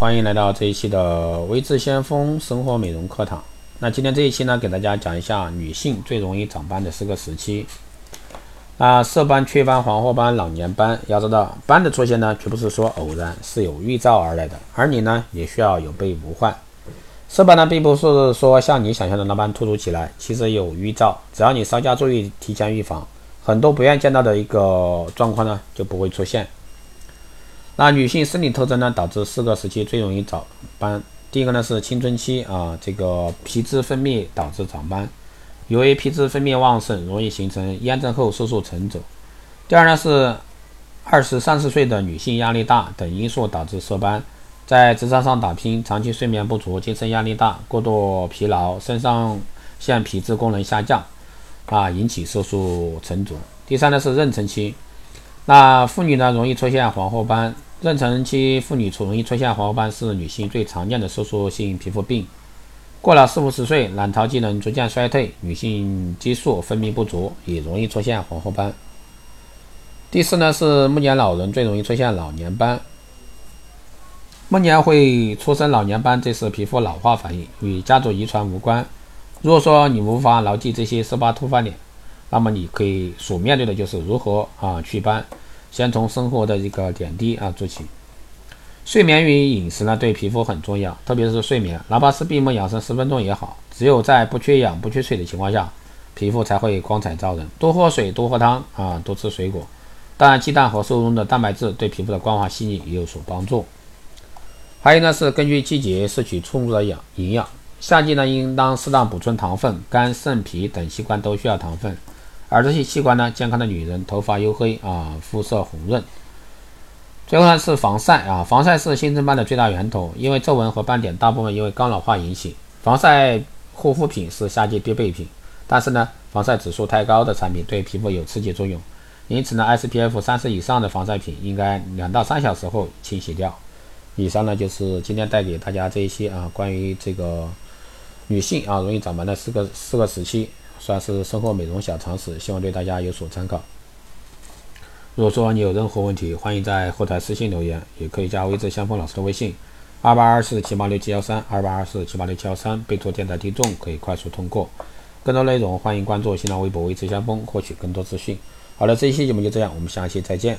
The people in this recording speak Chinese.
欢迎来到这一期的微智先锋生活美容课堂。那今天这一期呢，给大家讲一下女性最容易长斑的四个时期。啊，色斑、雀斑、黄褐斑、老年斑。要知道，斑的出现呢，绝不是说偶然，是有预兆而来的。而你呢，也需要有备无患。色斑呢，并不是说像你想象的那般突如其来，其实有预兆，只要你稍加注意，提前预防，很多不愿见到的一个状况呢，就不会出现。那女性生理特征呢，导致四个时期最容易长斑。第一个呢是青春期啊，这个皮脂分泌导致长斑，由于皮脂分泌旺盛，容易形成炎症后色素沉着。第二呢是二十三四岁的女性压力大等因素导致色斑，在职场上打拼，长期睡眠不足，精神压力大，过度疲劳，肾上腺皮质功能下降啊，引起色素沉着。第三呢是妊娠期，那妇女呢容易出现黄褐斑。妊娠期妇女容易出现黄褐斑，是女性最常见的色素性皮肤病。过了四五十岁，卵巢机能逐渐衰退，女性激素分泌不足，也容易出现黄褐斑。第四呢，是暮年老人最容易出现老年斑。暮年会出生老年斑，这是皮肤老化反应，与家族遗传无关。如果说你无法牢记这些色斑突发点，那么你可以所面对的就是如何啊祛斑。先从生活的一个点滴啊做起，睡眠与饮食呢对皮肤很重要，特别是睡眠，哪怕是闭目养神十分钟也好。只有在不缺氧、不缺水的情况下，皮肤才会光彩照人。多喝水，多喝汤啊，多吃水果。当然，鸡蛋和瘦肉中的蛋白质对皮肤的光滑细腻也有所帮助。还有呢是根据季节摄取充足的养营养。夏季呢应当适当补充糖分，肝、肾、脾等器官都需要糖分。而这些器官呢，健康的女人头发黝黑啊，肤色红润。最后呢是防晒啊，防晒是新生斑的最大源头，因为皱纹和斑点大部分因为抗老化引起。防晒护肤品是夏季必备品，但是呢，防晒指数太高的产品对皮肤有刺激作用，因此呢，SPF 三十以上的防晒品应该两到三小时后清洗掉。以上呢就是今天带给大家这一些啊，关于这个女性啊容易长斑的四个四个时期。算是生活美容小常识，希望对大家有所参考。如果说你有任何问题，欢迎在后台私信留言，也可以加微智相锋老师的微信：二八二四七八六七幺三，二八二四七八六七幺三，备注电台听众可以快速通过。更多内容欢迎关注新浪微博微智相锋，获取更多资讯。好了，这一期节目就这样，我们下期再见。